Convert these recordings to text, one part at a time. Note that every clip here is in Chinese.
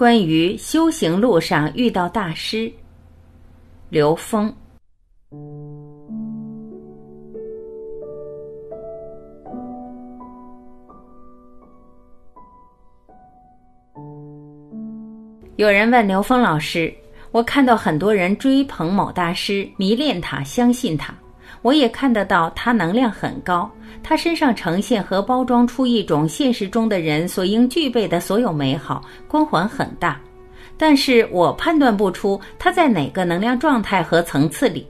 关于修行路上遇到大师，刘峰。有人问刘峰老师：“我看到很多人追捧某大师，迷恋他，相信他。我也看得到他能量很高，他身上呈现和包装出一种现实中的人所应具备的所有美好，光环很大。但是我判断不出他在哪个能量状态和层次里，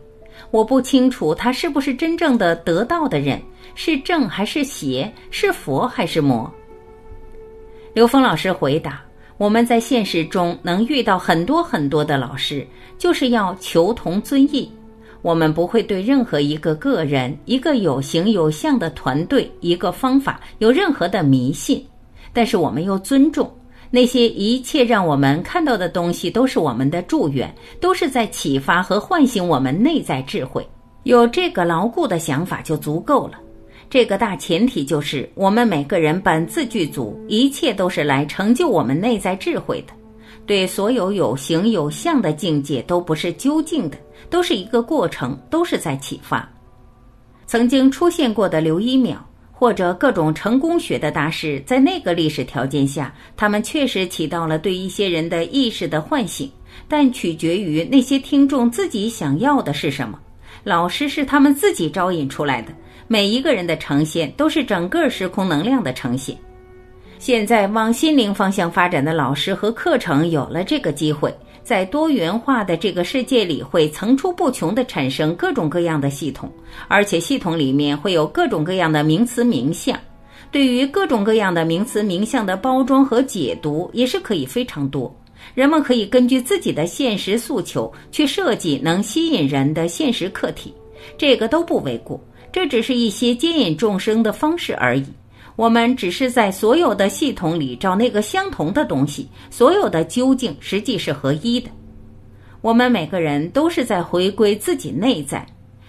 我不清楚他是不是真正的得道的人，是正还是邪，是佛还是魔。”刘峰老师回答。我们在现实中能遇到很多很多的老师，就是要求同尊异。我们不会对任何一个个人、一个有形有相的团队、一个方法有任何的迷信，但是我们又尊重那些一切让我们看到的东西都是我们的祝愿，都是在启发和唤醒我们内在智慧。有这个牢固的想法就足够了。这个大前提就是，我们每个人本自具足，一切都是来成就我们内在智慧的。对所有有形有相的境界，都不是究竟的，都是一个过程，都是在启发。曾经出现过的刘一淼，或者各种成功学的大师，在那个历史条件下，他们确实起到了对一些人的意识的唤醒，但取决于那些听众自己想要的是什么。老师是他们自己招引出来的。每一个人的呈现都是整个时空能量的呈现。现在往心灵方向发展的老师和课程有了这个机会，在多元化的这个世界里，会层出不穷的产生各种各样的系统，而且系统里面会有各种各样的名词名相。对于各种各样的名词名相的包装和解读，也是可以非常多。人们可以根据自己的现实诉求去设计能吸引人的现实课题，这个都不为过。这只是一些接引众生的方式而已。我们只是在所有的系统里找那个相同的东西，所有的究竟实际是合一的。我们每个人都是在回归自己内在。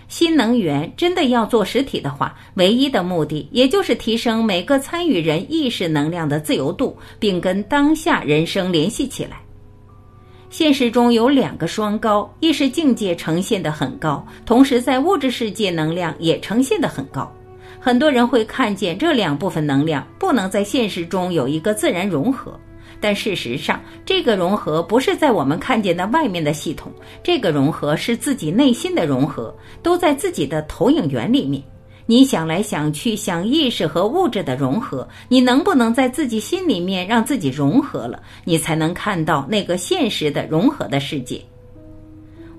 新能源真的要做实体的话，唯一的目的也就是提升每个参与人意识能量的自由度，并跟当下人生联系起来。现实中有两个双高，意识境界呈现的很高，同时在物质世界能量也呈现的很高。很多人会看见这两部分能量不能在现实中有一个自然融合，但事实上，这个融合不是在我们看见的外面的系统，这个融合是自己内心的融合，都在自己的投影源里面。你想来想去，想意识和物质的融合，你能不能在自己心里面让自己融合了，你才能看到那个现实的融合的世界。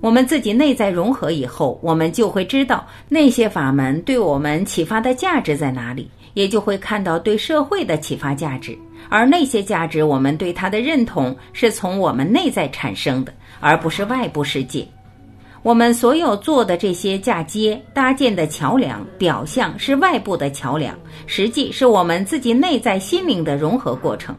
我们自己内在融合以后，我们就会知道那些法门对我们启发的价值在哪里，也就会看到对社会的启发价值。而那些价值，我们对它的认同是从我们内在产生的，而不是外部世界。我们所有做的这些嫁接搭建的桥梁，表象是外部的桥梁，实际是我们自己内在心灵的融合过程。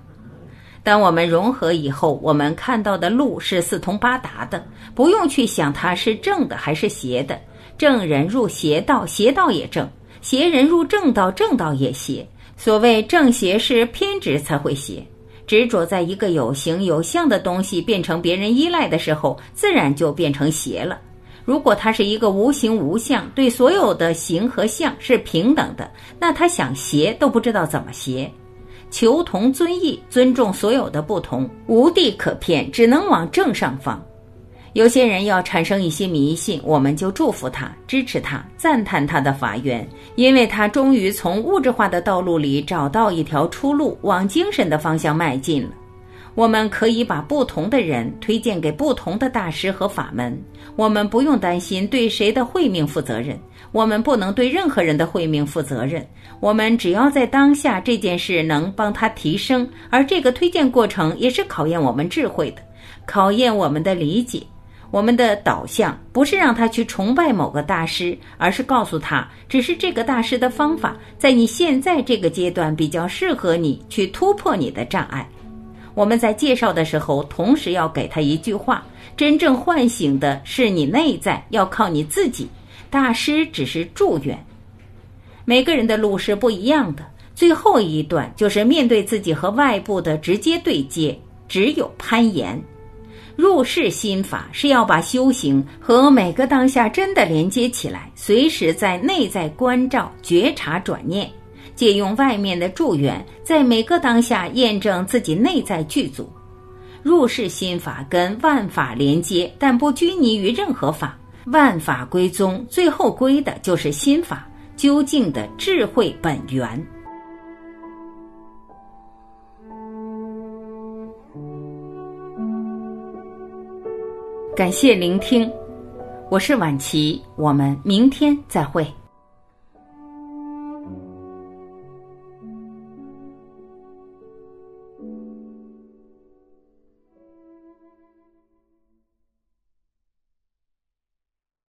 当我们融合以后，我们看到的路是四通八达的，不用去想它是正的还是邪的。正人入邪道，邪道也正；邪人入正道，正道也邪。所谓正邪是偏执才会邪，执着在一个有形有相的东西变成别人依赖的时候，自然就变成邪了。如果它是一个无形无相，对所有的形和相是平等的，那他想邪都不知道怎么邪。求同尊异，尊重所有的不同，无地可偏，只能往正上方。有些人要产生一些迷信，我们就祝福他，支持他，赞叹他的法缘，因为他终于从物质化的道路里找到一条出路，往精神的方向迈进了。我们可以把不同的人推荐给不同的大师和法门，我们不用担心对谁的慧命负责任，我们不能对任何人的慧命负责任，我们只要在当下这件事能帮他提升，而这个推荐过程也是考验我们智慧的，考验我们的理解，我们的导向不是让他去崇拜某个大师，而是告诉他，只是这个大师的方法在你现在这个阶段比较适合你去突破你的障碍。我们在介绍的时候，同时要给他一句话：真正唤醒的是你内在，要靠你自己。大师只是祝愿。每个人的路是不一样的。最后一段就是面对自己和外部的直接对接，只有攀岩。入世心法是要把修行和每个当下真的连接起来，随时在内在关照、觉察、转念，借用外面的助缘，在每个当下验证自己内在具足。入世心法跟万法连接，但不拘泥于任何法，万法归宗，最后归的就是心法，究竟的智慧本源。感谢聆听，我是晚琪，我们明天再会。